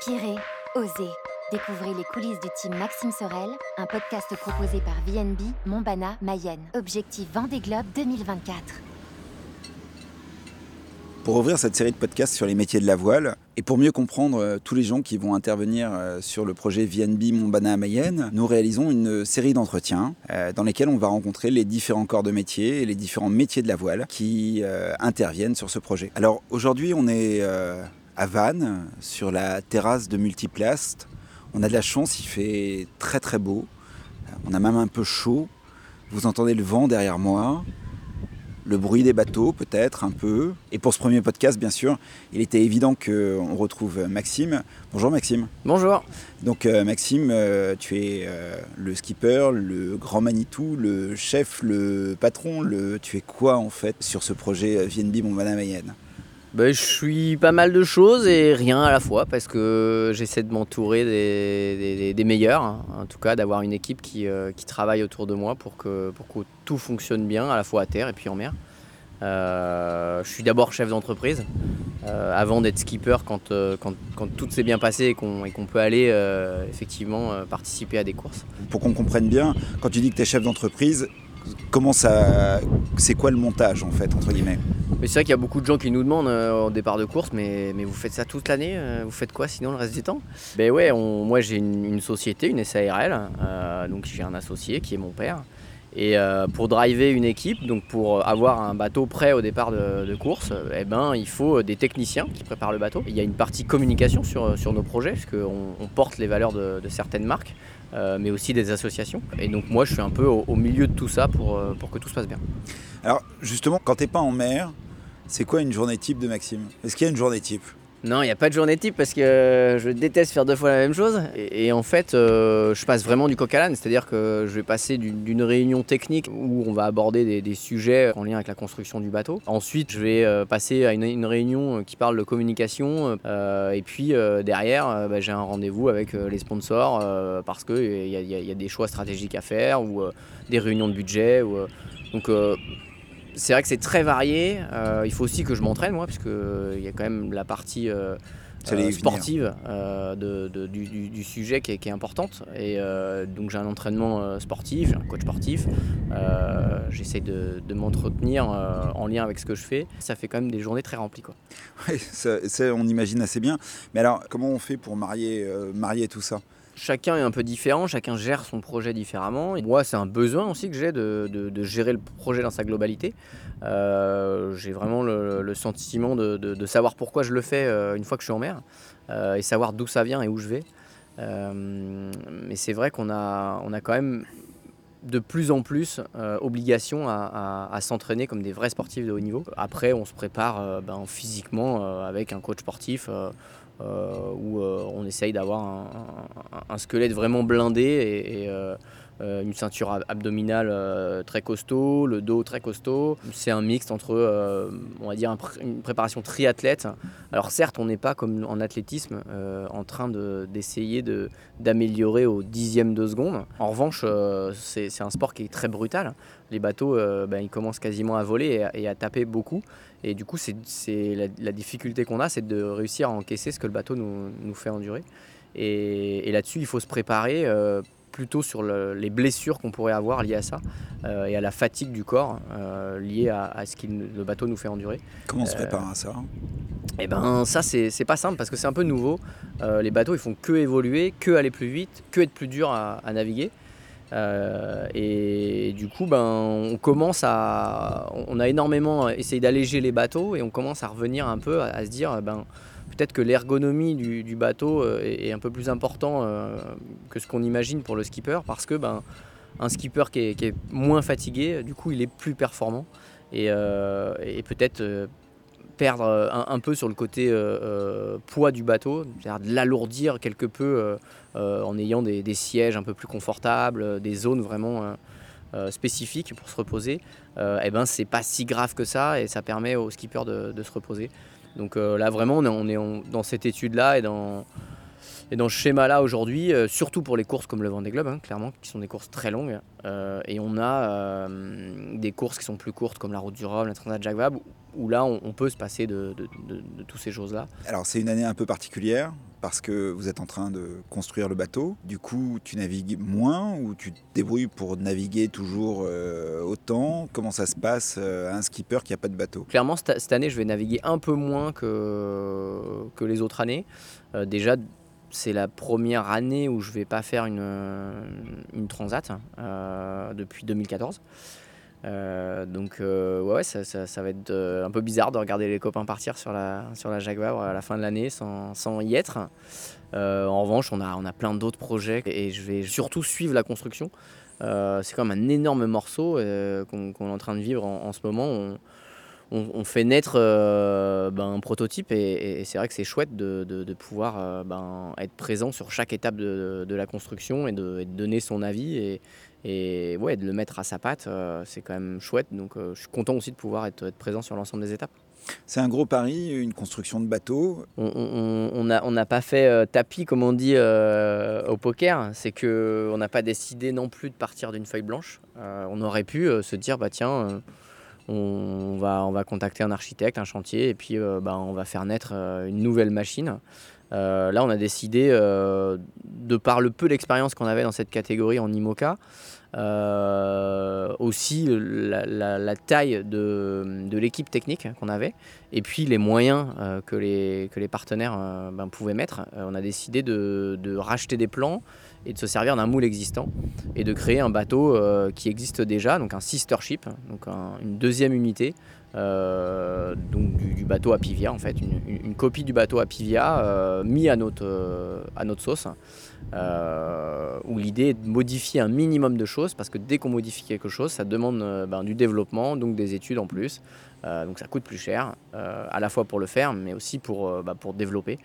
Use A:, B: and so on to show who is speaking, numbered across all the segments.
A: Inspirez, osez. Découvrez les coulisses du team Maxime Sorel, un podcast proposé par VNB Montbana Mayenne. Objectif Vendée Globe 2024.
B: Pour ouvrir cette série de podcasts sur les métiers de la voile, et pour mieux comprendre euh, tous les gens qui vont intervenir euh, sur le projet VNB Montbana Mayenne, nous réalisons une série d'entretiens euh, dans lesquels on va rencontrer les différents corps de métier et les différents métiers de la voile qui interviennent sur ce projet. Alors aujourd'hui, on est à Vannes, sur la terrasse de Multiplast. On a de la chance, il fait très très beau. On a même un peu chaud. Vous entendez le vent derrière moi le bruit des bateaux peut-être un peu. Et pour ce premier podcast, bien sûr, il était évident qu'on retrouve Maxime. Bonjour Maxime.
C: Bonjour.
B: Donc euh, Maxime, euh, tu es euh, le skipper, le grand Manitou, le chef, le patron. Le... Tu es quoi en fait sur ce projet VNB Montbana Mayenne?
C: Ben, je suis pas mal de choses et rien à la fois parce que j'essaie de m'entourer des, meilleurs, hein. en tout cas d'avoir une équipe qui, euh, qui, travaille autour de moi pour que, pour que tout fonctionne bien à la fois à terre et puis en mer. Euh, je suis d'abord chef d'entreprise euh, avant d'être skipper quand, quand, quand, tout s'est bien passé et qu'on peut aller effectivement participer à des courses.
B: Pour qu'on comprenne bien, quand tu dis que tu es chef d'entreprise, comment ça, c'est quoi le montage en fait entre guillemets?
C: Mais c'est vrai qu'il y a beaucoup de gens qui nous demandent euh, au départ de course, mais, mais vous faites ça toute l'année euh, Vous faites quoi sinon le reste du temps? Ben ouais, moi j'ai une, société, une SARL, euh, donc j'ai un associé qui est mon père. Et pour driver une équipe, donc pour avoir un bateau prêt au départ de, course, eh ben, il faut des techniciens qui préparent le bateau. Il y a une partie communication sur, sur nos projets, parce qu'on on porte les valeurs de, certaines marques, mais aussi des associations. Et donc moi je suis un peu au, au milieu de tout ça pour, pour que tout se passe bien.
B: Alors justement, quand tu n'es pas en mer, c'est quoi une journée type de Maxime? Est-ce qu'il y a une journée type?
C: Non, il n'y a pas de journée type parce que je déteste faire deux fois la même chose. Et, en fait, euh, je passe vraiment du coq à l'âne. C'est-à-dire que je vais passer d'une réunion technique où on va aborder des, sujets en lien avec la construction du bateau. Ensuite, je vais euh, passer à une, réunion qui parle de communication. Euh, et puis derrière, bah, j'ai un rendez-vous avec les sponsors parce qu'il y, a des choix stratégiques à faire ou des réunions de budget. Donc c'est vrai que c'est très varié. Euh, il faut aussi que je m'entraîne, moi, puisqu'il euh, y a quand même la partie euh, sportive du, sujet qui est, importante. Et donc j'ai un entraînement sportif, j'ai un coach sportif. J'essaie de, m'entretenir en lien avec ce que je fais. Ça fait quand même des journées très remplies. Quoi.
B: Oui, on imagine assez bien. Mais alors, comment on fait pour marier, marier tout ça?
C: Chacun est un peu différent, chacun gère son projet différemment. moi, c'est un besoin aussi que j'ai de, gérer le projet dans sa globalité. Euh, j'ai vraiment le, sentiment de, savoir pourquoi je le fais euh, une fois que je suis en mer euh, et savoir d'où ça vient et où je vais. mais c'est vrai qu'on a, on a quand même de plus en plus obligation à, s'entraîner comme des vrais sportifs de haut niveau. Après, on se prépare ben, physiquement avec un coach sportif euh, où euh, on essaye d'avoir un, squelette vraiment blindé euh, une ceinture abdominale très costaud, le dos très costaud. C'est un mixte entre, on va dire, une préparation triathlète. Alors certes, on n'est pas comme en athlétisme en train d'essayer d'améliorer au dixième de seconde. En revanche, c'est un sport qui est très brutal. Les bateaux, ben, ils commencent quasiment à voler et à taper beaucoup. Et du coup, c'est la, difficulté qu'on a, c'est de réussir à encaisser ce que le bateau nous, nous fait endurer. Et, là-dessus, il faut se préparer euh, plutôt sur les blessures qu'on pourrait avoir liées à ça euh, et à la fatigue du corps euh, liée à, ce que le bateau nous fait endurer.
B: Comment on se prépare à ça
C: Eh ben, ça, c'est pas simple parce que c'est un peu nouveau. les bateaux, ils font que évoluer, que aller plus vite, que être plus dur à naviguer. Euh, et du coup, ben, on commence à. On a énormément essayé d'alléger les bateaux et on commence à revenir un peu à, se dire ben, peut-être que l'ergonomie du, bateau euh, est, un peu plus important euh, que ce qu'on imagine pour le skipper parce que ben, un skipper qui est, moins fatigué, du coup, il est plus performant et, peut-être perdre euh, un, peu sur le côté euh, euh, poids du bateau, c'est-à-dire de l'alourdir quelque peu en ayant des, sièges un peu plus confortables, des zones vraiment spécifiques pour se reposer, et eh ben c'est pas si grave que ça et ça permet au skipper de, se reposer. Donc là vraiment on est, dans cette étude là et dans Et dans ce schéma-là aujourd'hui, euh, surtout pour les courses comme le Vendée Globe, hein, clairement, qui sont des courses très longues, euh, et on a euh, des courses qui sont plus courtes comme la Route du Rhum, la Transat Jacques Vabre, où là on, on peut se passer de, de, de, de toutes ces choses-là.
B: Alors c'est une année un peu particulière parce que vous êtes en train de construire le bateau. Du coup, tu navigues moins ou tu te débrouilles pour naviguer toujours euh, autant? Comment ça se passe euh, à un skipper qui n'a pas de bateau?
C: Clairement, cette, cette année, je vais naviguer un peu moins que, que les autres années. Euh, déjà, c'est la première année où je vais pas faire une, une transat euh, depuis 2014. Euh, donc euh, ouais, ça, va être un peu bizarre de regarder les copains partir sur la, sur la à la fin de l'année sans, sans y être. En revanche, on a, on a plein d'autres projets et je vais surtout suivre la construction. C'est quand même un énorme morceau qu'on est en train de vivre en, ce moment. On- on fait naître euh, ben, un prototype et, et c'est vrai que c'est chouette de, de- de pouvoir euh, ben, être présent sur chaque étape de, de la construction et de, et de donner son avis et, et ouais, de le mettre à sa patte. euh, c'est quand même chouette. Donc je suis content aussi de pouvoir être, être présent sur l'ensemble des étapes.
B: C'est un gros pari, une construction de bateau.
C: On- on on n'a on pas fait euh, tapis, comme on dit euh, au poker. C'est que on n'a pas décidé non plus de partir d'une feuille blanche. Euh, on aurait pu se dire, bah tiens, on, va, on va contacter un architecte, un chantier, et puis euh, bah, on va faire naître euh, une nouvelle machine. Euh, là, on a décidé, de par le peu d'expérience qu'on avait dans cette catégorie en IMOCA, aussi la, la- taille de, l'équipe technique qu'on avait, et puis les moyens euh, que, les, partenaires euh, ben, pouvaient mettre. Euh, on a décidé de, racheter des plans et de se servir d'un moule existant et de créer un bateau euh, qui existe déjà, donc un sister ship, donc un- une deuxième unité. euh, donc du, bateau Apivia en fait, une, copie du bateau euh, mis à notre, euh, à notre sauce, euh, où l'idée est de modifier un minimum de choses, parce que dès qu'on modifie quelque chose, ça demande euh, ben, du développement, donc des études en plus, Euh, donc ça coûte plus cher, euh, à la fois pour le faire, mais aussi pour, bah, pour développer.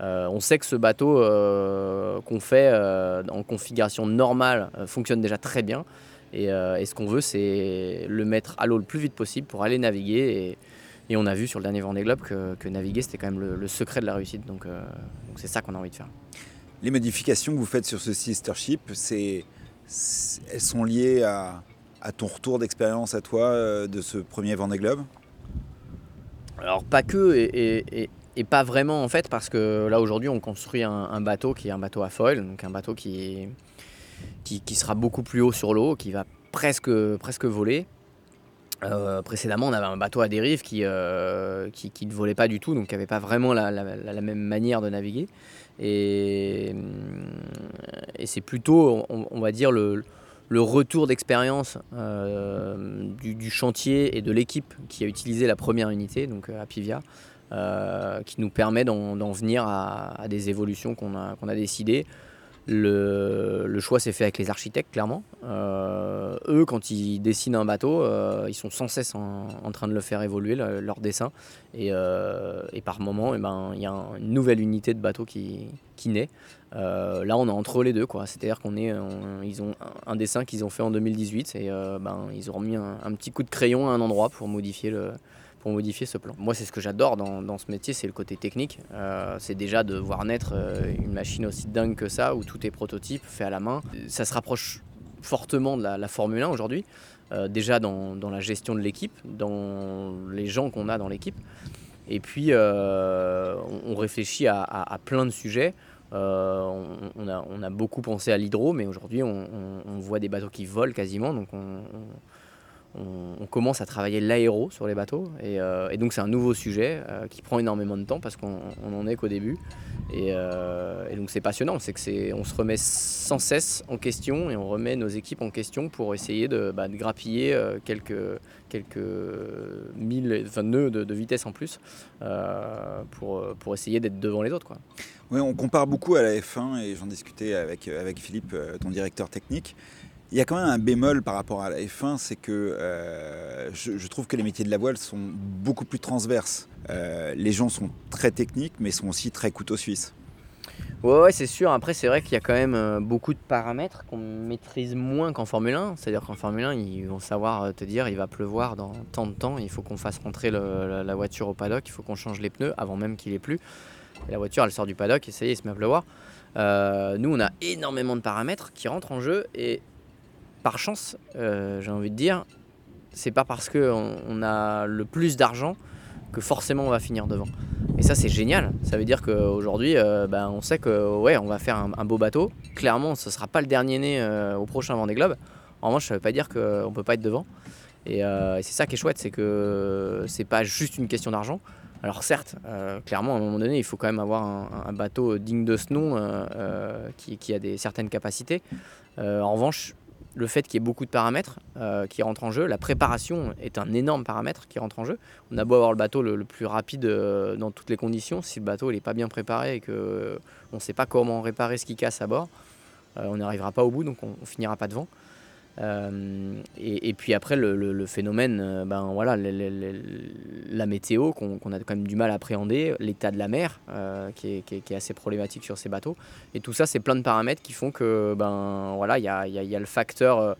C: On sait que ce bateau qu'on fait en configuration normale fonctionne déjà très bien. Et, ce qu'on veut, c'est le mettre à l'eau le plus vite possible pour aller naviguer. Et, on a vu sur le dernier Vendée Globe que, naviguer, c'était quand même le, secret de la réussite. Donc c'est ça qu'on a envie de faire.
B: Les modifications que vous faites sur ce sister ship, c'est, elles sont liées à, ton retour d'expérience à toi euh, de ce premier Vendée Globe?
C: Alors pas que et, pas vraiment en fait parce que là aujourd'hui on construit un, bateau qui est un bateau à foil, donc un bateau qui, sera beaucoup plus haut sur l'eau, qui va presque, voler. Euh, précédemment on avait un bateau à dérive qui, euh, qui, qui ne volait pas du tout, donc qui n'avait pas vraiment la même manière de naviguer. Et, et c'est plutôt, on, va dire, le, retour d'expérience euh, du, chantier et de l'équipe qui a utilisé la première unité, donc euh, Apivia, euh, qui nous permet d'en venir à, à des évolutions qu'on a décidées. Le, choix s'est fait avec les architectes, clairement. Euh, eux, quand ils dessinent un bateau, euh, ils sont sans cesse en, train de le faire évoluer, le- leur dessin. Et, euh, par moment, eh ben, il y a un- une nouvelle unité de bateau qui, qui naît. Là, on est entre les deux. C'est-à-dire qu'on est, ils ont un, dessin qu'ils ont fait en 2018 et ben, ils auront mis un, un petit coup de crayon à un endroit pour modifier le, pour modifier ce plan. Moi, c'est ce que j'adore dans, dans ce métier, c'est le côté technique. Euh, c'est déjà de voir naître euh, une machine aussi dingue que ça, où tout est prototype, fait à la main. Ça se rapproche fortement de la, Formule 1 aujourd'hui, euh, déjà dans, dans la gestion de l'équipe, dans les gens qu'on a dans l'équipe. Et puis, on, réfléchit à, plein de sujets. On, a, on a beaucoup pensé à l'hydro, mais aujourd'hui, on voit des bateaux qui volent quasiment. Donc, on, on- commence à travailler l'aéro sur les bateaux. Et, euh, donc, c'est un nouveau sujet euh, qui prend énormément de temps parce qu'on on en est qu'au début. Et, euh, et donc, c'est passionnant. C'est que on se remet sans cesse en question et on remet nos équipes en question pour essayer de, bah, grappiller quelques, quelques mille, enfin, nœuds de, de vitesse en plus pour, pour essayer d'être devant les autres. Quoi.
B: Oui, on compare beaucoup à la F1 et j'en discutais avec, avec Philippe, ton directeur technique. Il y a quand même un bémol par rapport à la F1, c'est que euh, je, trouve que les métiers de la voile sont beaucoup plus transverses. Euh, les gens sont très techniques, mais sont aussi très couteau suisse.
C: Ouais, ouais, c'est sûr. Après, c'est vrai qu'il y a quand même euh, beaucoup de paramètres qu'on maîtrise moins qu'en Formule 1. C'est-à-dire qu'en Formule 1, ils vont savoir te dire il va pleuvoir dans tant de temps, il faut qu'on fasse rentrer la, voiture au paddock, il faut qu'on change les pneus avant même qu'il ait plu. La voiture, elle sort du paddock et ça y est, il se met à pleuvoir. Nous, on a énormément de paramètres qui rentrent en jeu et par chance, euh, j'ai envie de dire, c'est pas parce qu'on on a le plus d'argent que forcément on va finir devant. Et ça, c'est génial. Ça veut dire qu'aujourd'hui, euh, ben, on sait que on va faire un, beau bateau. Clairement, ce sera pas le dernier né euh, au prochain Vendée Globe. En revanche, ça veut pas dire qu'on peut pas être devant. Et, c'est ça qui est chouette, c'est que c'est pas juste une question d'argent. Alors certes, clairement, à un moment donné, il faut quand même avoir un, bateau digne de ce nom qui, a des certaines capacités. en revanche, le fait qu'il y ait beaucoup de paramètres euh, qui rentrent en jeu. La préparation est un énorme paramètre qui rentre en jeu. On a beau avoir le bateau le, plus rapide euh, dans toutes les conditions, si le bateau n'est pas bien préparé et qu'on ne sait pas comment réparer ce qui casse à bord, euh, on n'arrivera pas au bout, donc on, on finira pas devant. Euh, et, puis après, le, phénomène, euh, ben voilà, la météo qu'on a quand même du mal à appréhender, l'état de la mer euh, qui, est, assez problématique sur ces bateaux. Et tout ça, c'est plein de paramètres qui font que, ben voilà, il y a, le facteur.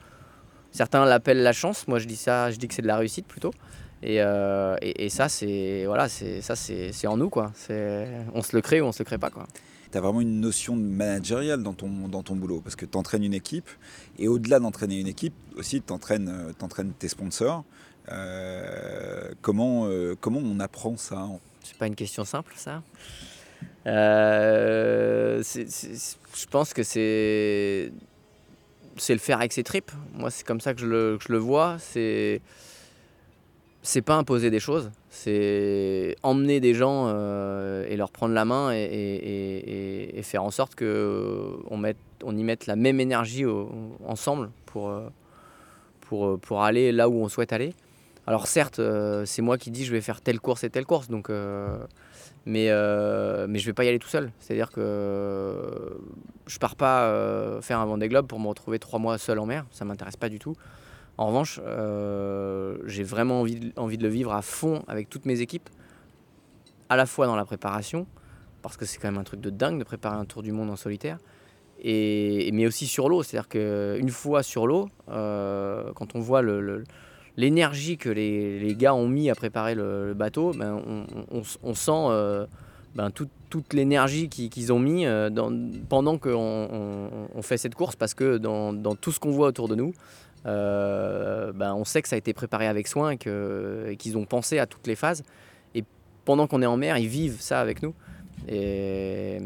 C: certains l'appellent la chance, moi je dis ça, je dis que c'est de la réussite plutôt. Et, ça, c'est voilà, en nous quoi. On se le crée ou on se le crée pas quoi
B: tu as vraiment une notion managériale dans ton, dans ton boulot, parce que tu entraînes une équipe, et au-delà d'entraîner une équipe, aussi tu entraînes, euh, tes sponsors. Euh, comment, euh, comment on apprend ça
C: C'est pas une question simple, ça? je pense que c'est c'est le faire avec ses tripes. Moi, c'est comme ça que je le, je le vois. C'est c'est pas imposer des choses, c'est emmener des gens euh, et leur prendre la main et, faire en sorte qu'on on y mette la même énergie ensemble pour, euh, pour, euh, aller là où on souhaite aller. Alors certes, c'est moi qui dis je vais faire telle course et telle course, donc, mais, mais je vais pas y aller tout seul. C'est-à-dire que je pars pas faire un Vendée Globe pour me retrouver trois mois seul en mer, ça m'intéresse pas du tout. En revanche, euh, j'ai vraiment envie de, le vivre à fond avec toutes mes équipes, à la fois dans la préparation, parce que c'est quand même un truc de dingue de préparer un tour du monde en solitaire, mais aussi sur l'eau. C'est-à-dire qu'une fois sur l'eau, euh, quand on voit l'énergie que les, gars ont mis à préparer le, bateau, ben on, sent euh, ben toute l'énergie qu'ils ont mis pendant qu'on fait cette course, parce que dans, tout ce qu'on voit autour de nous, ben, on sait que ça a été préparé avec soin et qu'ils ont pensé à toutes les phases. Et pendant qu'on est en mer, ils vivent ça avec nous. Et,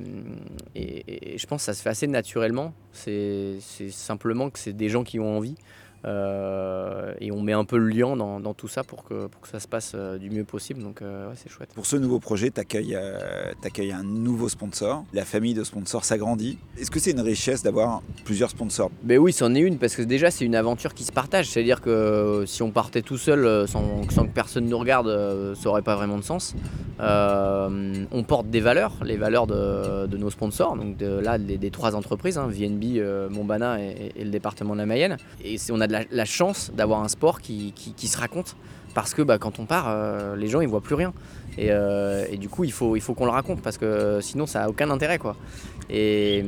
C: je pense que ça se fait assez naturellement. C'est simplement que c'est des gens qui ont envie. Euh, et on met un peu le lien dans, tout ça pour que, pour que, ça se passe euh, du mieux possible. Donc euh, c'est chouette.
B: Pour ce nouveau projet, tu accueilles, un nouveau sponsor. La famille de sponsors s'agrandit. Est-ce que c'est une richesse d'avoir plusieurs sponsors?
C: Ben oui, c'en est une parce que déjà c'est une aventure qui se partage. C'est-à-dire que si on partait tout seul sans, que personne nous regarde, ça n'aurait pas vraiment de sens. on porte des valeurs, les valeurs de, nos sponsors, donc de, là des, trois entreprises, hein, VNB, Montbana et, et, le département de la Mayenne. Et on a de la, chance d'avoir un sport qui, se raconte. Parce que bah, quand on part, euh, les gens ils voient plus rien. Euh, et, du coup, il faut, qu'on le raconte parce que sinon ça n'a aucun intérêt. Quoi. Et,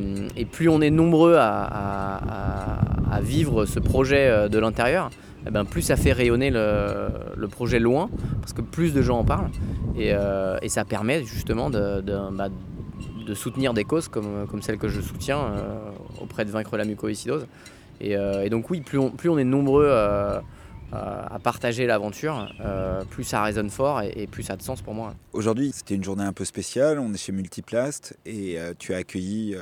C: plus on est nombreux à, vivre ce projet euh, de l'intérieur, eh ben, plus ça fait rayonner le, projet loin parce que plus de gens en parlent. Et, ça permet justement de, bah, de, soutenir des causes comme, comme celle que je soutiens auprès de vaincre la mucoviscidose. Euh, et, donc oui, plus on, plus on est nombreux euh, à partager l'aventure, euh, plus ça résonne fort et, plus ça a de sens pour moi.
B: Aujourd'hui, c'était une journée un peu spéciale. On est chez Multiplast et tu as accueilli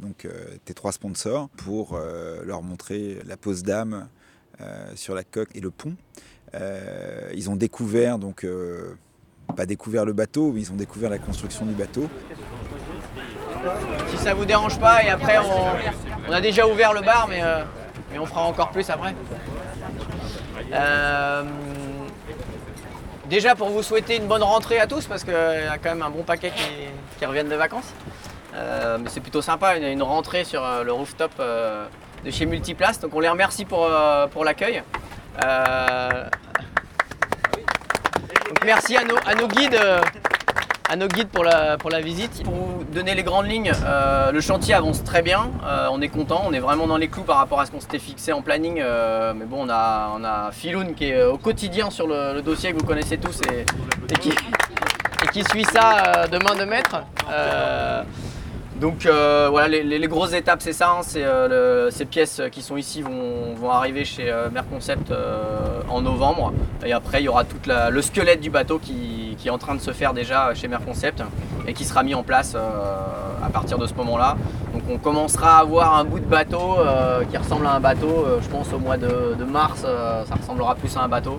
B: donc tes trois sponsors pour leur montrer la pose d'âme sur la coque et le pont. ils ont découvert donc pas découvert le bateau, mais ils ont découvert la construction du bateau.
C: Si ça vous dérange pas, et après on, a déjà ouvert le bar, mais mais on fera encore plus après. Euh, déjà pour vous souhaiter une bonne rentrée à tous, parce qu'il y a quand même un bon paquet qui, reviennent de vacances. Euh, c'est plutôt sympa, une rentrée sur euh, le rooftop de chez Multiplace, donc on les remercie pour, pour l'accueil. merci à nos guides à nos guides pour la, pour la visite. Pour vous donner les grandes lignes, euh, le chantier avance très bien, euh, on est content, on est vraiment dans les clous par rapport à ce qu'on s'était fixé en planning. Euh, mais bon, on a, on a Philoun qui est au quotidien sur le, dossier que vous connaissez tous et, qui, qui suit ça de main de maître. Donc euh, voilà, les, grosses étapes, c'est ça. Hein, euh, ces pièces qui sont ici vont, arriver chez euh, Merconcept en novembre. Et après, il y aura tout le squelette du bateau qui, est en train de se faire déjà chez Merconcept et qui sera mis en place à partir de ce moment-là. Donc on commencera à avoir un bout de bateau qui ressemble à un bateau. je pense au mois de, de mars, ça ressemblera plus à un bateau.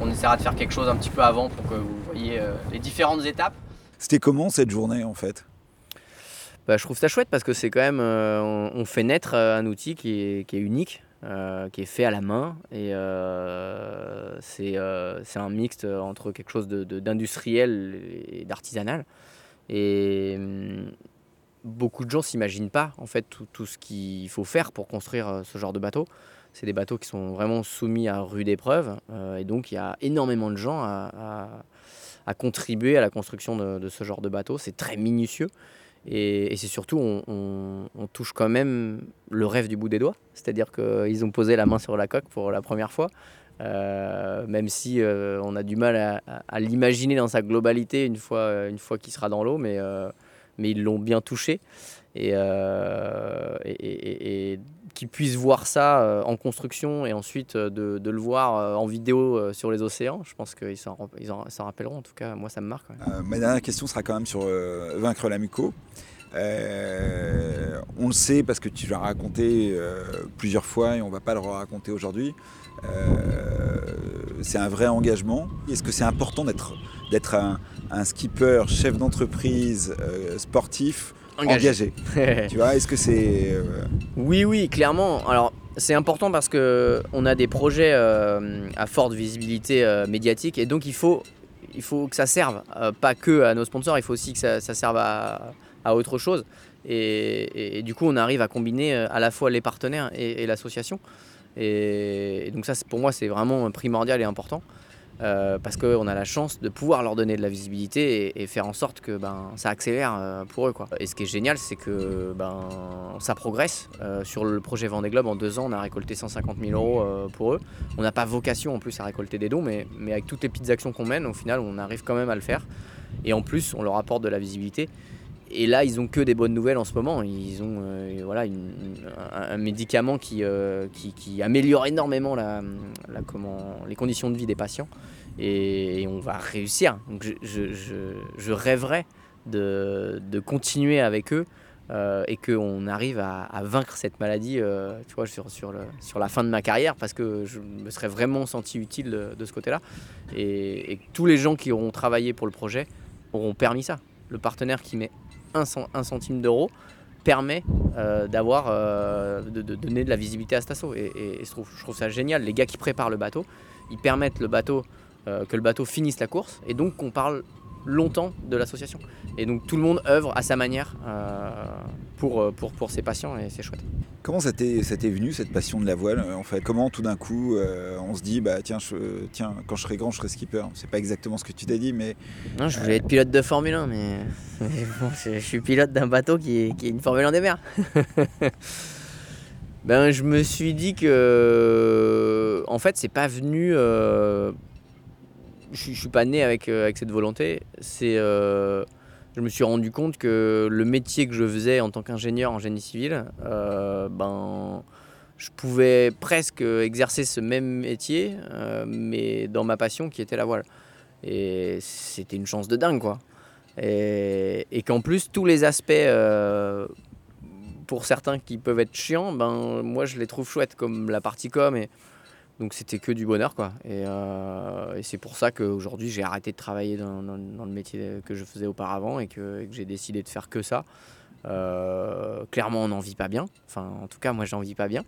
C: on essaiera de faire quelque chose un petit peu avant pour que vous voyez les différentes étapes.
B: C'était comment cette journée en fait?
C: Bah, je trouve ça chouette parce que c'est quand même, euh, on, fait naître euh, un outil qui est, unique, euh, qui est fait à la main et c'est un mixte entre quelque chose d'industriel et d'artisanal. Et hum, beaucoup de gens s'imaginent pas en fait tout, ce qu'il faut faire pour construire ce genre de bateau. C'est des bateaux qui sont vraiment soumis à rude épreuve et donc il y a énormément de gens à, contribuer à la construction de, de ce genre de bateau. C'est très minutieux. Et, c'est surtout, on, touche quand même le rêve du bout des doigts. C'est-à-dire qu'ils ont posé la main sur la coque pour la première fois. Euh, même si euh, on a du mal à, l'imaginer dans sa globalité une fois, une fois qu'il sera dans l'eau, mais, euh, mais ils l'ont bien touché. Et, qu'ils puissent voir ça euh, en construction et ensuite euh, de, le voir euh, en vidéo sur les océans, je pense qu'ils s'en rappelleront. En tout cas, moi, ça me marque.
B: ma dernière question sera quand même sur Vaincre l'Amico. on le sait parce que tu l'as raconté plusieurs fois et on ne va pas le raconter aujourd'hui. c'est un vrai engagement. Est-ce que c'est important d'être un, skipper, chef d'entreprise, sportif engagé. tu vois, est-ce que c'est. Euh,
C: oui, oui, clairement. Alors, c'est important parce que on a des projets euh, à forte visibilité euh, médiatique et donc il faut, il faut que ça serve pas que à nos sponsors, il faut aussi que ça, serve à, autre chose. Et, du coup, on arrive à combiner à la fois les partenaires et, l'association. et, donc ça, pour moi, c'est vraiment primordial et important. Euh, parce qu'on a la chance de pouvoir leur donner de la visibilité et, faire en sorte que ben, ça accélère euh, pour eux. Quoi. Et ce qui est génial, c'est que ben, ça progresse. Euh, sur le projet Vendée Globe, en deux ans, on a récolté 150 000 euros pour eux. On n'a pas vocation en plus à récolter des dons, mais, mais avec toutes les petites actions qu'on mène, au final, on arrive quand même à le faire. Et en plus, on leur apporte de la visibilité. Et là, ils ont que des bonnes nouvelles en ce moment. Ils ont voilà, un, médicament qui, qui, améliore énormément les conditions de vie des patients et, on va réussir. Donc je, rêverais de, continuer avec eux euh, et qu'on arrive à, vaincre cette maladie euh, tu vois, sur, sur, le, sur, la fin de ma carrière parce que je me serais vraiment senti utile de, ce côté-là. Et, tous les gens qui auront travaillé pour le projet auront permis ça. Le partenaire qui met un, centime d'euro permet euh, d'avoir de, donner de la visibilité à cet assaut et, je, trouve, je trouve ça génial. Les gars qui préparent le bateau ils permettent le bateau euh, que le bateau finisse la course. Et donc qu'on parle longtemps de l'association. Et donc tout le monde œuvre à sa manière euh, pour, euh, pour, pour ses patients et c'est chouette.
B: Comment ça t'est venu cette passion de la voile en fait? Comment tout d'un coup on se dit bah tiens, je, tiens quand je serai grand je serai skipper? C'est pas exactement ce que tu t'as dit mais...
C: Non je voulais être pilote de Formule 1 mais, bon, je, suis pilote d'un bateau qui est, qui est, une Formule 1 des mers. ben je me suis dit que en fait c'est pas venu je, ne suis pas né avec, euh, cette volonté. C'est, euh, je me suis rendu compte que le métier que je faisais en tant qu'ingénieur en génie civil, euh, ben, je pouvais presque exercer ce même métier, mais dans ma passion qui était la voile. Et c'était une chance de dingue, quoi. Et, et qu'en plus, tous les aspects, pour certains qui peuvent être chiants, ben, moi je les trouve chouettes, comme la partie com. Et, donc c'était que du bonheur quoi. Et, euh, c'est pour ça qu'aujourd'hui j'ai arrêté de travailler dans, le métier que je faisais auparavant et que, j'ai décidé de faire que ça. Euh, clairement on n'en vit pas bien. Enfin en tout cas moi j'en vis pas bien.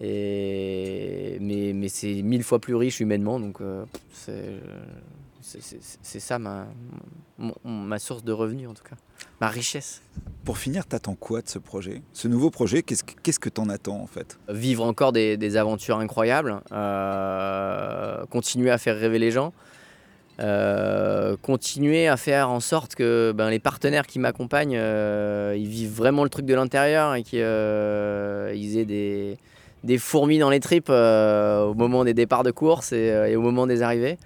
C: Et, mais, mais c'est mille fois plus riche humainement donc euh, c'est ça ma, ma source de revenus en tout cas. Ma richesse.
B: Pour finir, t'attends quoi de ce projet? Ce nouveau projet, qu'est-ce que t'en attends en fait?
C: Vivre encore des, aventures incroyables, euh, continuer à faire rêver les gens, euh, continuer à faire en sorte que ben, les partenaires qui m'accompagnent, euh, ils vivent vraiment le truc de l'intérieur et qu'ils aient des, des fourmis dans les tripes au moment des départs de course et, au moment des arrivées.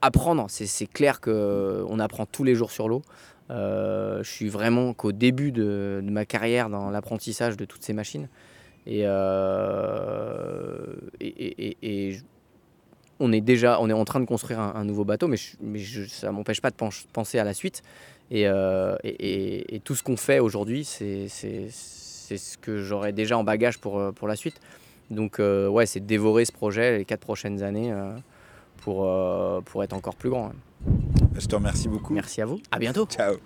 C: apprendre, c'est clair qu'on apprend tous les jours sur l'eau. je suis vraiment qu'au début de, ma carrière dans l'apprentissage de toutes ces machines. Et, on est déjà en train de construire un, nouveau bateau, mais, mais ça ne m'empêche pas de penser à la suite. Euh, et, tout ce qu'on fait aujourd'hui, c'est ce que j'aurai déjà en bagage pour, euh, pour la suite. Donc euh, ouais, c'est dévorer ce projet les quatre prochaines années pour, pour être encore plus grand.
B: Je te remercie beaucoup.
C: Merci à vous. À bientôt.
B: Ciao.